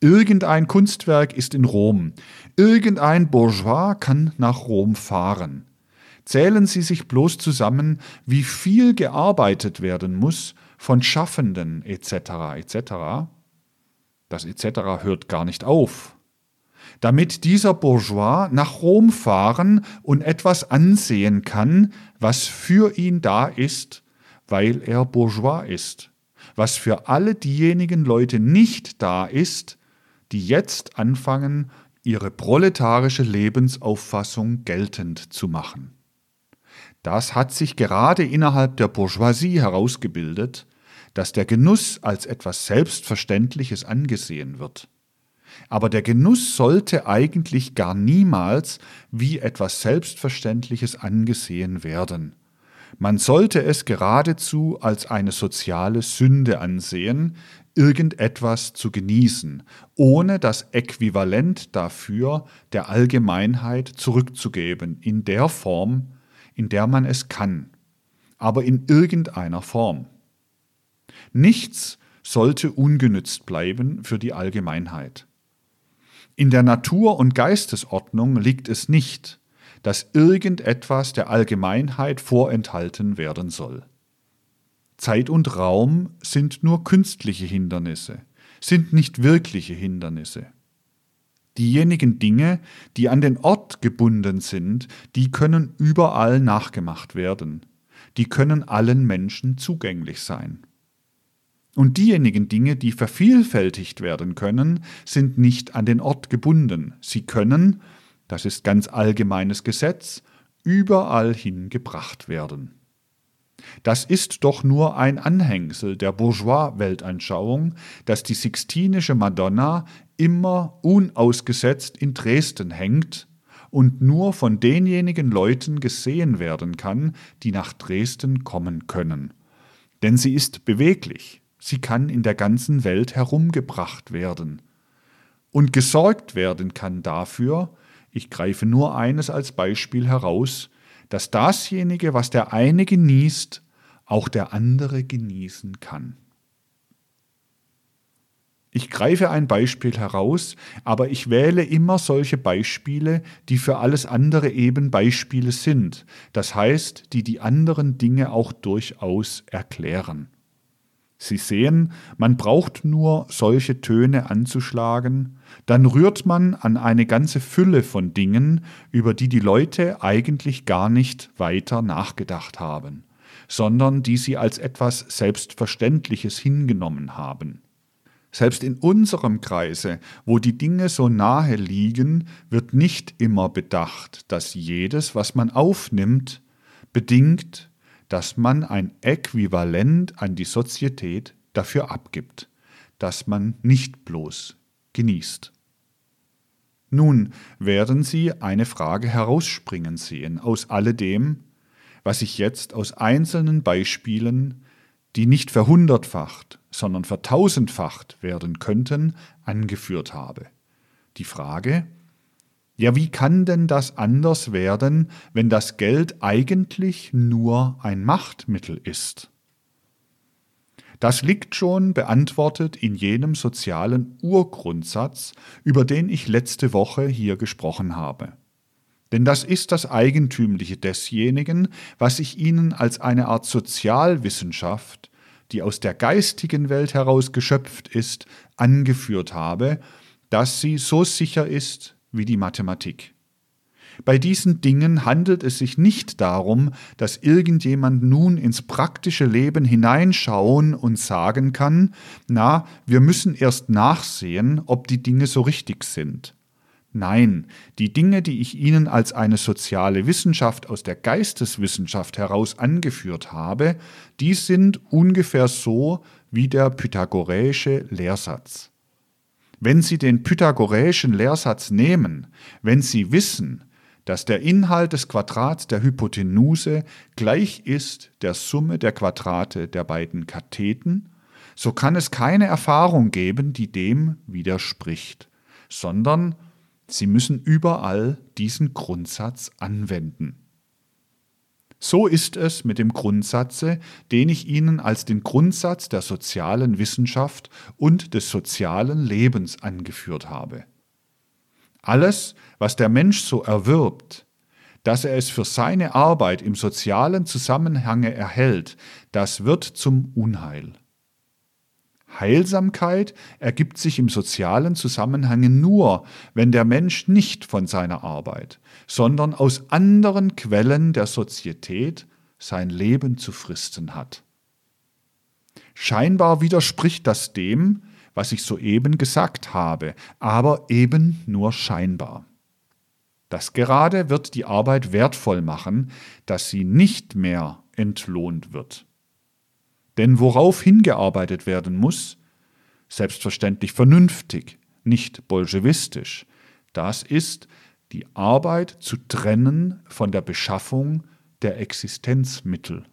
Speaker 1: Irgendein Kunstwerk ist in Rom. Irgendein Bourgeois kann nach Rom fahren. Zählen Sie sich bloß zusammen, wie viel gearbeitet werden muss von Schaffenden etc. etc. Das etc. hört gar nicht auf. Damit dieser Bourgeois nach Rom fahren und etwas ansehen kann, was für ihn da ist, weil er Bourgeois ist, was für alle diejenigen Leute nicht da ist, die jetzt anfangen, ihre proletarische Lebensauffassung geltend zu machen. Das hat sich gerade innerhalb der Bourgeoisie herausgebildet, dass der Genuss als etwas Selbstverständliches angesehen wird. Aber der Genuss sollte eigentlich gar niemals wie etwas Selbstverständliches angesehen werden. Man sollte es geradezu als eine soziale Sünde ansehen, irgendetwas zu genießen, ohne das Äquivalent dafür der Allgemeinheit zurückzugeben, in der Form, in der man es kann, aber in irgendeiner Form. Nichts sollte ungenützt bleiben für die Allgemeinheit. In der Natur- und Geistesordnung liegt es nicht, dass irgendetwas der Allgemeinheit vorenthalten werden soll. Zeit und Raum sind nur künstliche Hindernisse, sind nicht wirkliche Hindernisse. Diejenigen Dinge, die an den Ort gebunden sind, die können überall nachgemacht werden, die können allen Menschen zugänglich sein. Und diejenigen Dinge, die vervielfältigt werden können, sind nicht an den Ort gebunden. Sie können, das ist ganz allgemeines Gesetz, überall hin gebracht werden. Das ist doch nur ein Anhängsel der Bourgeois-Weltanschauung, dass die Sixtinische Madonna immer unausgesetzt in Dresden hängt und nur von denjenigen Leuten gesehen werden kann, die nach Dresden kommen können. Denn sie ist beweglich, sie kann in der ganzen Welt herumgebracht werden. Und gesorgt werden kann dafür, ich greife nur eines als Beispiel heraus, dass dasjenige, was der eine genießt, auch der andere genießen kann. Ich greife ein Beispiel heraus, aber ich wähle immer solche Beispiele, die für alles andere eben Beispiele sind, das heißt, die die anderen Dinge auch durchaus erklären. Sie sehen, man braucht nur solche Töne anzuschlagen, dann rührt man an eine ganze Fülle von Dingen, über die die Leute eigentlich gar nicht weiter nachgedacht haben, sondern die sie als etwas Selbstverständliches hingenommen haben. Selbst in unserem Kreise, wo die Dinge so nahe liegen, wird nicht immer bedacht, dass jedes, was man aufnimmt, bedingt, dass man ein Äquivalent an die Sozietät dafür abgibt, dass man nicht bloß genießt. Nun werden Sie eine Frage herausspringen sehen aus alledem, was ich jetzt aus einzelnen Beispielen, die nicht verhundertfacht, sondern vertausendfacht werden könnten, angeführt habe. Die Frage, ja, wie kann denn das anders werden, wenn das Geld eigentlich nur ein Machtmittel ist? Das liegt schon beantwortet in jenem sozialen Urgrundsatz, über den ich letzte Woche hier gesprochen habe. Denn das ist das Eigentümliche desjenigen, was ich Ihnen als eine Art Sozialwissenschaft, die aus der geistigen Welt heraus geschöpft ist, angeführt habe, dass sie so sicher ist wie die Mathematik. Bei diesen Dingen handelt es sich nicht darum, dass irgendjemand nun ins praktische Leben hineinschauen und sagen kann, na, wir müssen erst nachsehen, ob die Dinge so richtig sind. Nein, die Dinge, die ich Ihnen als eine soziale Wissenschaft aus der Geisteswissenschaft heraus angeführt habe, die sind ungefähr so wie der pythagoräische Lehrsatz. Wenn Sie den pythagoräischen Lehrsatz nehmen, wenn Sie wissen, dass der Inhalt des Quadrats der Hypotenuse gleich ist der Summe der Quadrate der beiden Katheten, so kann es keine Erfahrung geben, die dem widerspricht, sondern Sie müssen überall diesen Grundsatz anwenden. So ist es mit dem Grundsatze, den ich Ihnen als den Grundsatz der sozialen Wissenschaft und des sozialen Lebens angeführt habe. Alles, was der Mensch so erwirbt, dass er es für seine Arbeit im sozialen Zusammenhange erhält, das wird zum Unheil. Heilsamkeit ergibt sich im sozialen Zusammenhang nur, wenn der Mensch nicht von seiner Arbeit, sondern aus anderen Quellen der Sozietät sein Leben zu fristen hat. Scheinbar widerspricht das dem, was ich soeben gesagt habe, aber eben nur scheinbar. Das gerade wird die Arbeit wertvoll machen, dass sie nicht mehr entlohnt wird. Denn worauf hingearbeitet werden muss, selbstverständlich vernünftig, nicht bolschewistisch, das ist, die Arbeit zu trennen von der Beschaffung der Existenzmittel.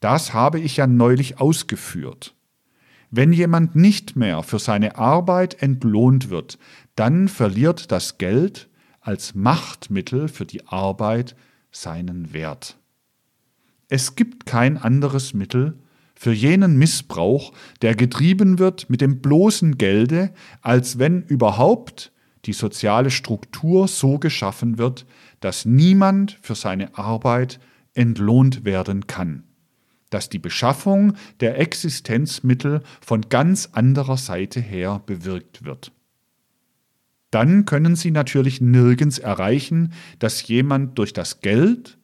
Speaker 1: Das habe ich ja neulich ausgeführt. Wenn jemand nicht mehr für seine Arbeit entlohnt wird, dann verliert das Geld als Machtmittel für die Arbeit seinen Wert. Es gibt kein anderes Mittel für jenen Missbrauch, der getrieben wird mit dem bloßen Gelde, als wenn überhaupt die soziale Struktur so geschaffen wird, dass niemand für seine Arbeit entlohnt werden kann, dass die Beschaffung der Existenzmittel von ganz anderer Seite her bewirkt wird. Dann können Sie natürlich nirgends erreichen, dass jemand durch das Geld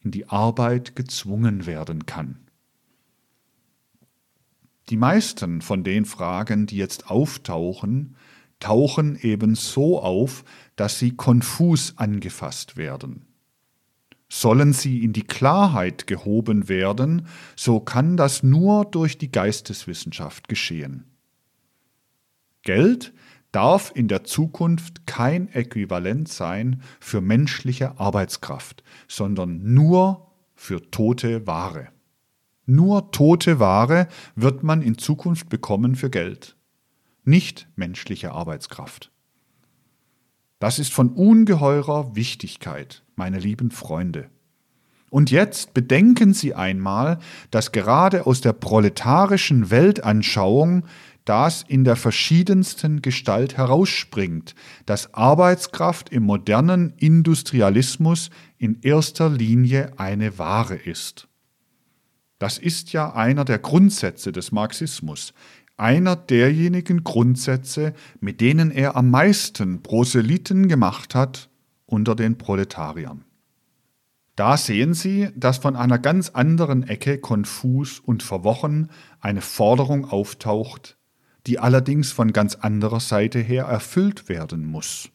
Speaker 1: in die Arbeit gezwungen werden kann. Die meisten von den Fragen, die jetzt auftauchen, tauchen eben so auf, dass sie konfus angefasst werden. Sollen sie in die Klarheit gehoben werden, so kann das nur durch die Geisteswissenschaft geschehen. Geld darf in der Zukunft kein Äquivalent sein für menschliche Arbeitskraft, sondern nur für tote Ware. Nur tote Ware wird man in Zukunft bekommen für Geld nicht menschliche Arbeitskraft. Das ist von ungeheurer Wichtigkeit, meine lieben Freunde. Und jetzt bedenken Sie einmal, dass gerade aus der proletarischen Weltanschauung das in der verschiedensten Gestalt herausspringt, dass Arbeitskraft im modernen Industrialismus in erster Linie eine Ware ist. Das ist ja einer der Grundsätze des Marxismus einer derjenigen Grundsätze, mit denen er am meisten Proselyten gemacht hat unter den Proletariern. Da sehen Sie, dass von einer ganz anderen Ecke konfus und verworren eine Forderung auftaucht, die allerdings von ganz anderer Seite her erfüllt werden muss.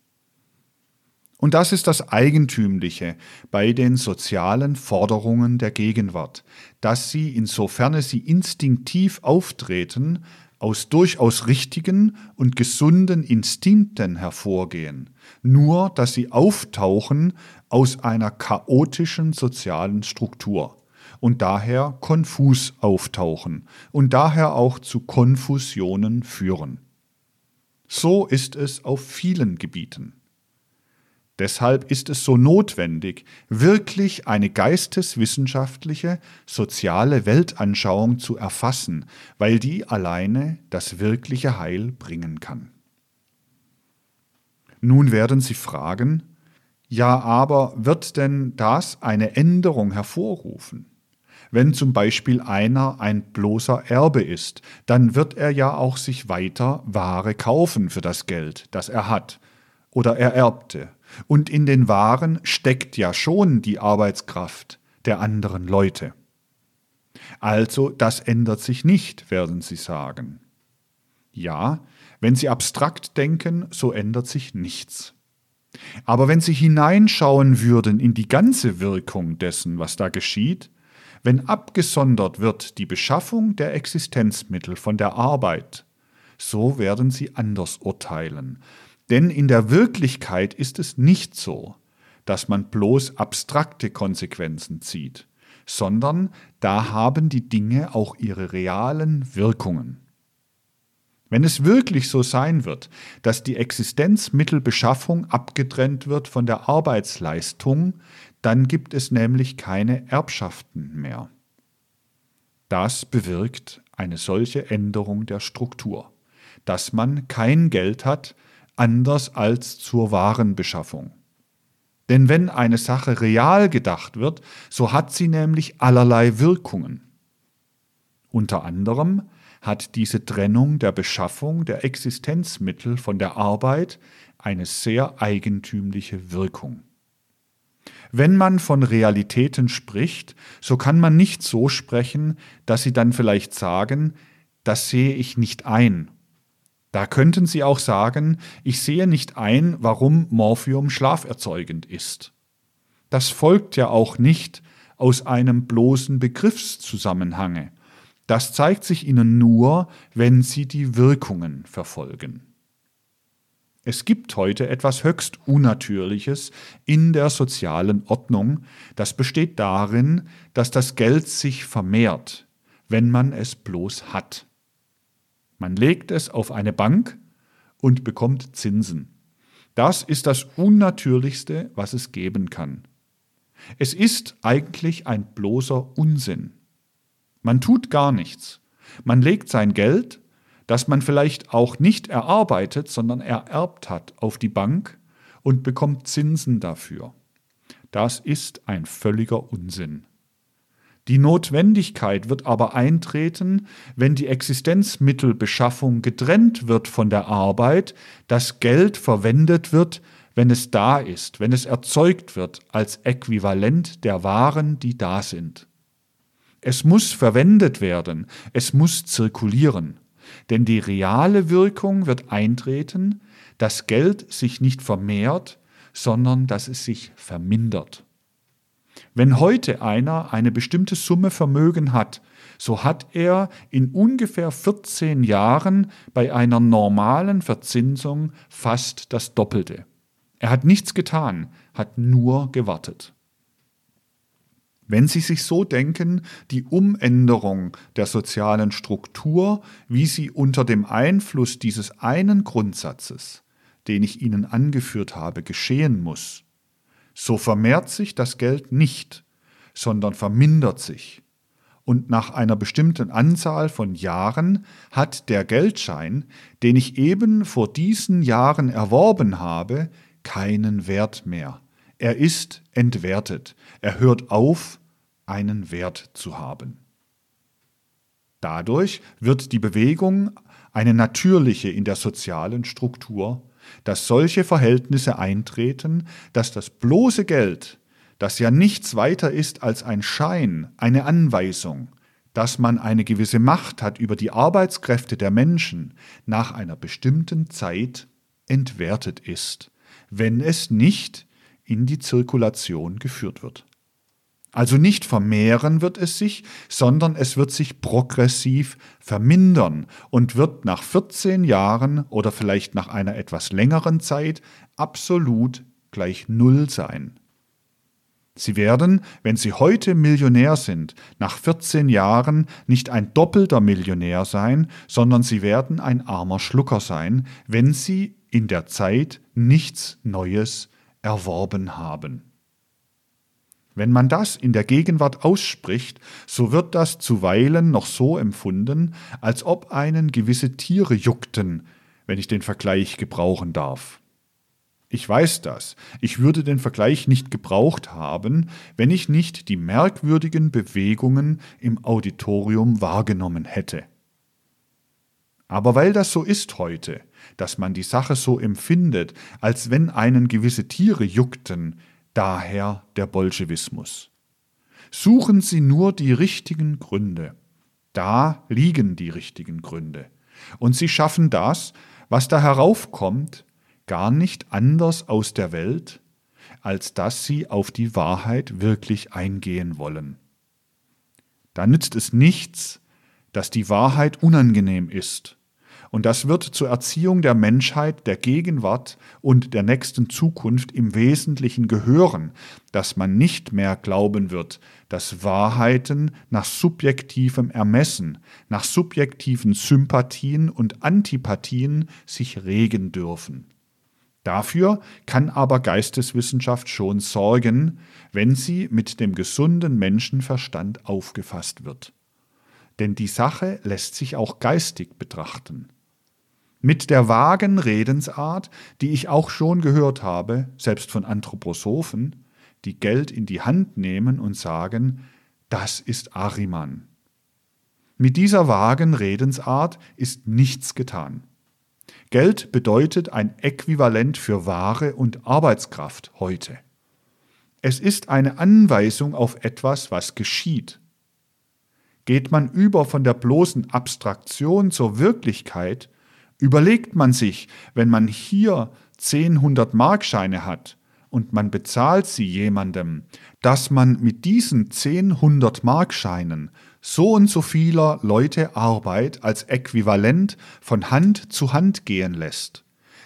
Speaker 1: Und das ist das Eigentümliche bei den sozialen Forderungen der Gegenwart, dass sie, insofern sie instinktiv auftreten, aus durchaus richtigen und gesunden Instinkten hervorgehen, nur dass sie auftauchen aus einer chaotischen sozialen Struktur und daher konfus auftauchen und daher auch zu Konfusionen führen. So ist es auf vielen Gebieten. Deshalb ist es so notwendig, wirklich eine geisteswissenschaftliche, soziale Weltanschauung zu erfassen, weil die alleine das wirkliche Heil bringen kann. Nun werden Sie fragen, ja, aber wird denn das eine Änderung hervorrufen? Wenn zum Beispiel einer ein bloßer Erbe ist, dann wird er ja auch sich weiter Ware kaufen für das Geld, das er hat oder er erbte und in den Waren steckt ja schon die Arbeitskraft der anderen Leute. Also das ändert sich nicht, werden Sie sagen. Ja, wenn Sie abstrakt denken, so ändert sich nichts. Aber wenn Sie hineinschauen würden in die ganze Wirkung dessen, was da geschieht, wenn abgesondert wird die Beschaffung der Existenzmittel von der Arbeit, so werden Sie anders urteilen, denn in der Wirklichkeit ist es nicht so, dass man bloß abstrakte Konsequenzen zieht, sondern da haben die Dinge auch ihre realen Wirkungen. Wenn es wirklich so sein wird, dass die Existenzmittelbeschaffung abgetrennt wird von der Arbeitsleistung, dann gibt es nämlich keine Erbschaften mehr. Das bewirkt eine solche Änderung der Struktur, dass man kein Geld hat, anders als zur Warenbeschaffung. Denn wenn eine Sache real gedacht wird, so hat sie nämlich allerlei Wirkungen. Unter anderem hat diese Trennung der Beschaffung der Existenzmittel von der Arbeit eine sehr eigentümliche Wirkung. Wenn man von Realitäten spricht, so kann man nicht so sprechen, dass sie dann vielleicht sagen, das sehe ich nicht ein Da könnten Sie auch sagen, ich sehe nicht ein, warum Morphium schlaferzeugend ist. Das folgt ja auch nicht aus einem bloßen Begriffszusammenhange. Das zeigt sich Ihnen nur, wenn Sie die Wirkungen verfolgen. Es gibt heute etwas höchst Unnatürliches in der sozialen Ordnung, das besteht darin, dass das Geld sich vermehrt, wenn man es bloß hat. Man legt es auf eine Bank und bekommt Zinsen. Das ist das Unnatürlichste, was es geben kann. Es ist eigentlich ein bloßer Unsinn. Man tut gar nichts. Man legt sein Geld, das man vielleicht auch nicht erarbeitet, sondern ererbt hat, auf die Bank und bekommt Zinsen dafür. Das ist ein völliger Unsinn. Die Notwendigkeit wird aber eintreten, wenn die Existenzmittelbeschaffung getrennt wird von der Arbeit, das Geld verwendet wird, wenn es da ist, wenn es erzeugt wird als Äquivalent der Waren, die da sind. Es muss verwendet werden, es muss zirkulieren, denn die reale Wirkung wird eintreten, dass Geld sich nicht vermehrt, sondern dass es sich vermindert. Wenn heute einer eine bestimmte Summe Vermögen hat, so hat er in ungefähr 14 Jahren bei einer normalen Verzinsung fast das Doppelte. Er hat nichts getan, hat nur gewartet. Wenn Sie sich so denken, die Umänderung der sozialen Struktur, wie sie unter dem Einfluss dieses einen Grundsatzes, den ich Ihnen angeführt habe, geschehen muss, so vermehrt sich das Geld nicht, sondern vermindert sich. Und nach einer bestimmten Anzahl von Jahren hat der Geldschein, den ich eben vor diesen Jahren erworben habe, keinen Wert mehr. Er ist entwertet. Er hört auf, einen Wert zu haben. Dadurch wird die Bewegung eine natürliche in der sozialen Struktur dass solche Verhältnisse eintreten, dass das bloße Geld, das ja nichts weiter ist als ein Schein, eine Anweisung, dass man eine gewisse Macht hat über die Arbeitskräfte der Menschen, nach einer bestimmten Zeit entwertet ist, wenn es nicht in die Zirkulation geführt wird. Also nicht vermehren wird es sich, sondern es wird sich progressiv vermindern und wird nach 14 Jahren oder vielleicht nach einer etwas längeren Zeit absolut gleich Null sein. Sie werden, wenn Sie heute Millionär sind, nach 14 Jahren nicht ein doppelter Millionär sein, sondern Sie werden ein armer Schlucker sein, wenn Sie in der Zeit nichts Neues erworben haben. Wenn man das in der Gegenwart ausspricht, so wird das zuweilen noch so empfunden, als ob einen gewisse Tiere juckten, wenn ich den Vergleich gebrauchen darf. Ich weiß das, ich würde den Vergleich nicht gebraucht haben, wenn ich nicht die merkwürdigen Bewegungen im Auditorium wahrgenommen hätte. Aber weil das so ist heute, dass man die Sache so empfindet, als wenn einen gewisse Tiere juckten, daher der Bolschewismus. Suchen Sie nur die richtigen Gründe. Da liegen die richtigen Gründe. Und Sie schaffen das, was da heraufkommt, gar nicht anders aus der Welt, als dass Sie auf die Wahrheit wirklich eingehen wollen. Da nützt es nichts, dass die Wahrheit unangenehm ist und das wird zur Erziehung der Menschheit, der Gegenwart und der nächsten Zukunft im Wesentlichen gehören, dass man nicht mehr glauben wird, dass Wahrheiten nach subjektivem Ermessen, nach subjektiven Sympathien und Antipathien sich regen dürfen. Dafür kann aber Geisteswissenschaft schon sorgen, wenn sie mit dem gesunden Menschenverstand aufgefasst wird. Denn die Sache lässt sich auch geistig betrachten. Mit der vagen Redensart, die ich auch schon gehört habe, selbst von Anthroposophen, die Geld in die Hand nehmen und sagen, das ist Ariman. Mit dieser vagen Redensart ist nichts getan. Geld bedeutet ein Äquivalent für Ware und Arbeitskraft heute. Es ist eine Anweisung auf etwas, was geschieht. Geht man über von der bloßen Abstraktion zur Wirklichkeit, Überlegt man sich, wenn man hier 10 100-Markscheine hat und man bezahlt sie jemandem, dass man mit diesen 10 100-Markscheinen so und so vieler Leute Arbeit als Äquivalent von Hand zu Hand gehen lässt,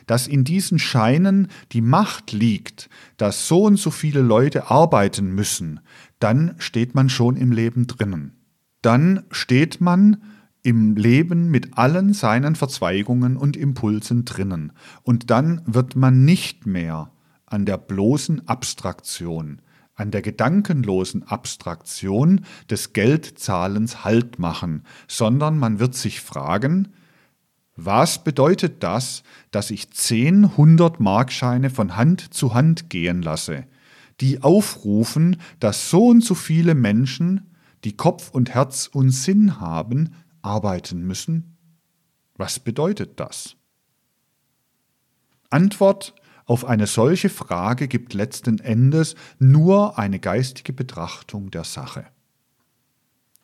Speaker 1: dass in diesen Scheinen die Macht liegt, dass so und so viele Leute arbeiten müssen, dann steht man schon im Leben drinnen. Dann steht man im Leben mit allen seinen Verzweigungen und Impulsen drinnen. Und dann wird man nicht mehr an der bloßen Abstraktion, an der gedankenlosen Abstraktion des Geldzahlens Halt machen, sondern man wird sich fragen, was bedeutet das, dass ich zehn hundert Markscheine von Hand zu Hand gehen lasse, die aufrufen, dass so und so viele Menschen, die Kopf und Herz und Sinn haben, arbeiten müssen? Was bedeutet das? Antwort auf eine solche Frage gibt letzten Endes nur eine geistige Betrachtung der Sache.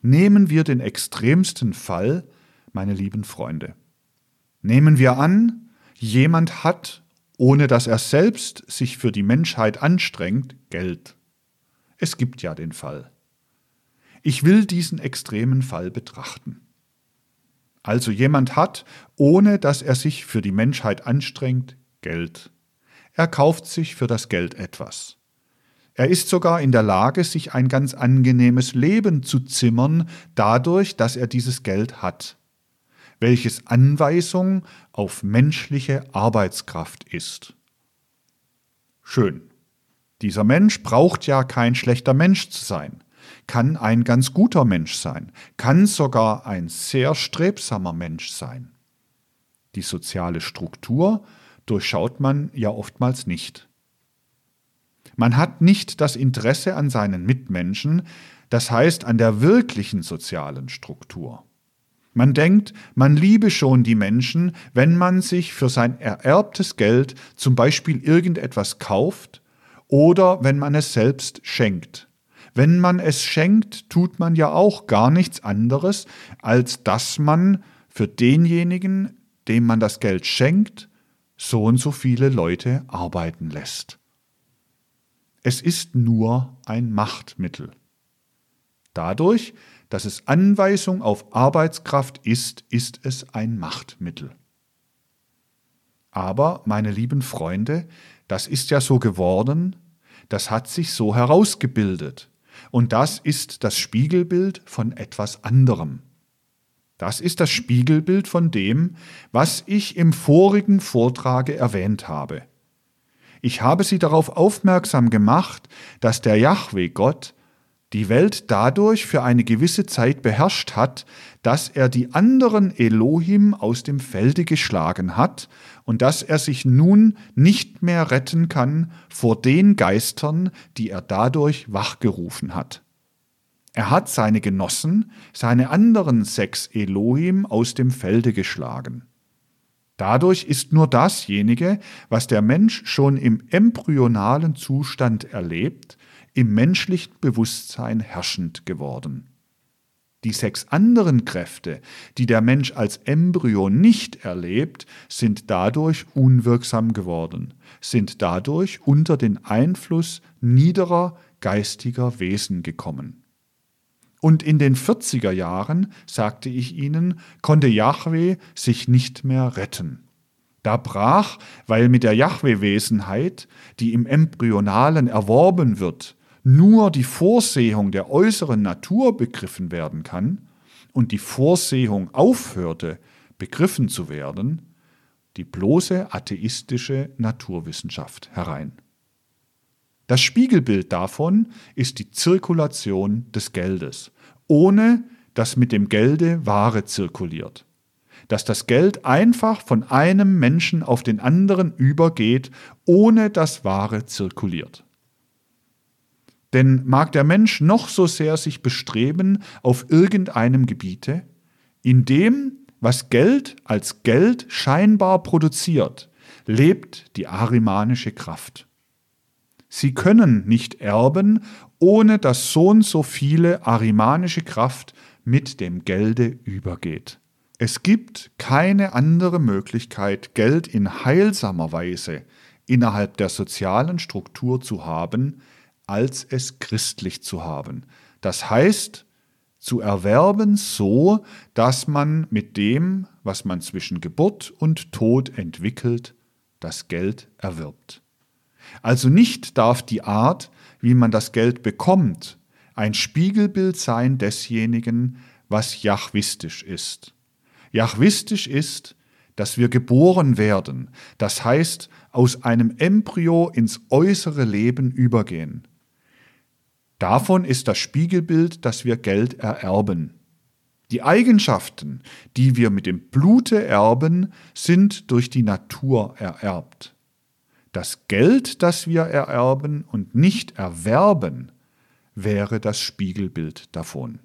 Speaker 1: Nehmen wir den extremsten Fall, meine lieben Freunde. Nehmen wir an, jemand hat, ohne dass er selbst sich für die Menschheit anstrengt, Geld. Es gibt ja den Fall. Ich will diesen extremen Fall betrachten. Also jemand hat, ohne dass er sich für die Menschheit anstrengt, Geld. Er kauft sich für das Geld etwas. Er ist sogar in der Lage, sich ein ganz angenehmes Leben zu zimmern, dadurch, dass er dieses Geld hat, welches Anweisung auf menschliche Arbeitskraft ist. Schön. Dieser Mensch braucht ja kein schlechter Mensch zu sein kann ein ganz guter Mensch sein, kann sogar ein sehr strebsamer Mensch sein. Die soziale Struktur durchschaut man ja oftmals nicht. Man hat nicht das Interesse an seinen Mitmenschen, das heißt an der wirklichen sozialen Struktur. Man denkt, man liebe schon die Menschen, wenn man sich für sein ererbtes Geld zum Beispiel irgendetwas kauft oder wenn man es selbst schenkt. Wenn man es schenkt, tut man ja auch gar nichts anderes, als dass man für denjenigen, dem man das Geld schenkt, so und so viele Leute arbeiten lässt. Es ist nur ein Machtmittel. Dadurch, dass es Anweisung auf Arbeitskraft ist, ist es ein Machtmittel. Aber, meine lieben Freunde, das ist ja so geworden, das hat sich so herausgebildet. Und das ist das Spiegelbild von etwas anderem. Das ist das Spiegelbild von dem, was ich im vorigen Vortrage erwähnt habe. Ich habe Sie darauf aufmerksam gemacht, dass der Yahweh Gott die Welt dadurch für eine gewisse Zeit beherrscht hat, dass er die anderen Elohim aus dem Felde geschlagen hat und dass er sich nun nicht mehr retten kann vor den Geistern, die er dadurch wachgerufen hat. Er hat seine Genossen, seine anderen sechs Elohim aus dem Felde geschlagen. Dadurch ist nur dasjenige, was der Mensch schon im embryonalen Zustand erlebt, im menschlichen Bewusstsein herrschend geworden. Die sechs anderen Kräfte, die der Mensch als Embryo nicht erlebt, sind dadurch unwirksam geworden, sind dadurch unter den Einfluss niederer geistiger Wesen gekommen. Und in den 40er Jahren, sagte ich Ihnen, konnte Yahweh sich nicht mehr retten. Da brach, weil mit der Yahweh-Wesenheit, die im Embryonalen erworben wird, nur die Vorsehung der äußeren Natur begriffen werden kann und die Vorsehung aufhörte, begriffen zu werden, die bloße atheistische Naturwissenschaft herein. Das Spiegelbild davon ist die Zirkulation des Geldes, ohne dass mit dem Gelde Ware zirkuliert. Dass das Geld einfach von einem Menschen auf den anderen übergeht, ohne dass Ware zirkuliert. Denn mag der Mensch noch so sehr sich bestreben auf irgendeinem Gebiete, in dem, was Geld als Geld scheinbar produziert, lebt die arimanische Kraft. Sie können nicht erben, ohne dass so und so viele arimanische Kraft mit dem Gelde übergeht. Es gibt keine andere Möglichkeit, Geld in heilsamer Weise innerhalb der sozialen Struktur zu haben, als es christlich zu haben. Das heißt, zu erwerben so, dass man mit dem, was man zwischen Geburt und Tod entwickelt, das Geld erwirbt. Also nicht darf die Art, wie man das Geld bekommt, ein Spiegelbild sein desjenigen, was jachwistisch ist. Jachwistisch ist, dass wir geboren werden, das heißt aus einem Embryo ins äußere Leben übergehen. Davon ist das Spiegelbild, dass wir Geld ererben. Die Eigenschaften, die wir mit dem Blute erben, sind durch die Natur ererbt. Das Geld, das wir ererben und nicht erwerben, wäre das Spiegelbild davon.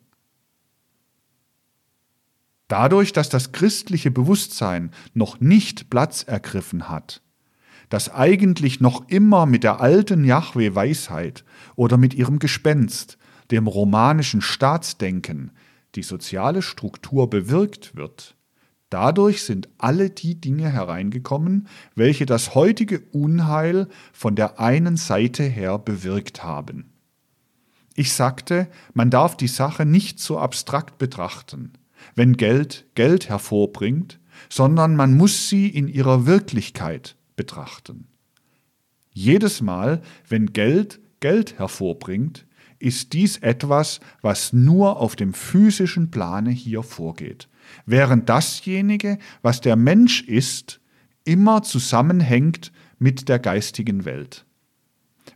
Speaker 1: Dadurch, dass das christliche Bewusstsein noch nicht Platz ergriffen hat, das eigentlich noch immer mit der alten Yahweh-Weisheit oder mit ihrem Gespenst, dem romanischen Staatsdenken, die soziale Struktur bewirkt wird, dadurch sind alle die Dinge hereingekommen, welche das heutige Unheil von der einen Seite her bewirkt haben. Ich sagte, man darf die Sache nicht so abstrakt betrachten wenn Geld Geld hervorbringt, sondern man muss sie in ihrer Wirklichkeit betrachten. Jedes Mal, wenn Geld Geld hervorbringt, ist dies etwas, was nur auf dem physischen Plane hier vorgeht, während dasjenige, was der Mensch ist, immer zusammenhängt mit der geistigen Welt.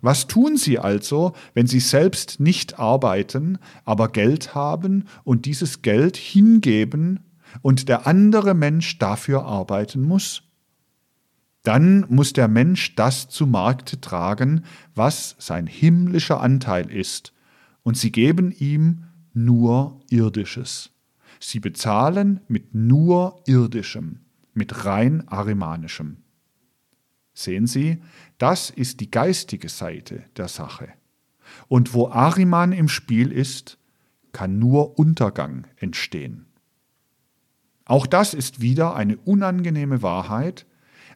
Speaker 1: Was tun sie also, wenn sie selbst nicht arbeiten, aber Geld haben und dieses Geld hingeben und der andere Mensch dafür arbeiten muss? Dann muss der Mensch das zu Markte tragen, was sein himmlischer Anteil ist, und sie geben ihm nur irdisches. Sie bezahlen mit nur irdischem, mit rein arimanischem. Sehen Sie, das ist die geistige Seite der Sache. Und wo Ariman im Spiel ist, kann nur Untergang entstehen. Auch das ist wieder eine unangenehme Wahrheit,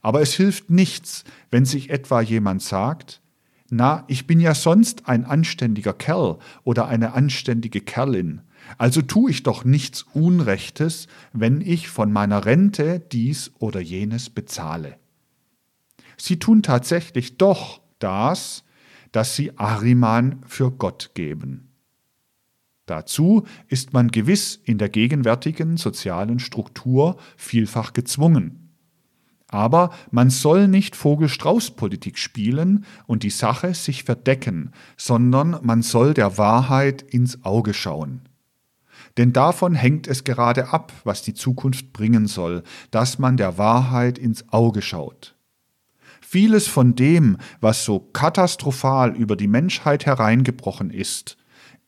Speaker 1: aber es hilft nichts, wenn sich etwa jemand sagt, na, ich bin ja sonst ein anständiger Kerl oder eine anständige Kerlin, also tue ich doch nichts Unrechtes, wenn ich von meiner Rente dies oder jenes bezahle sie tun tatsächlich doch das, dass sie Ariman für Gott geben. Dazu ist man gewiss in der gegenwärtigen sozialen Struktur vielfach gezwungen. Aber man soll nicht Vogel-Strauß-Politik spielen und die Sache sich verdecken, sondern man soll der Wahrheit ins Auge schauen. Denn davon hängt es gerade ab, was die Zukunft bringen soll, dass man der Wahrheit ins Auge schaut. Vieles von dem, was so katastrophal über die Menschheit hereingebrochen ist,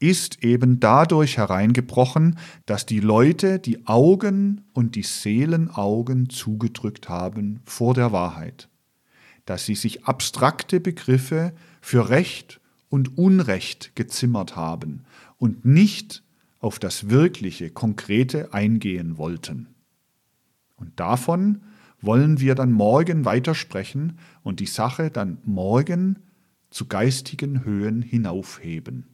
Speaker 1: ist eben dadurch hereingebrochen, dass die Leute die Augen und die Seelenaugen zugedrückt haben vor der Wahrheit, dass sie sich abstrakte Begriffe für Recht und Unrecht gezimmert haben und nicht auf das wirkliche, konkrete eingehen wollten. Und davon wollen wir dann morgen weitersprechen und die Sache dann morgen zu geistigen Höhen hinaufheben.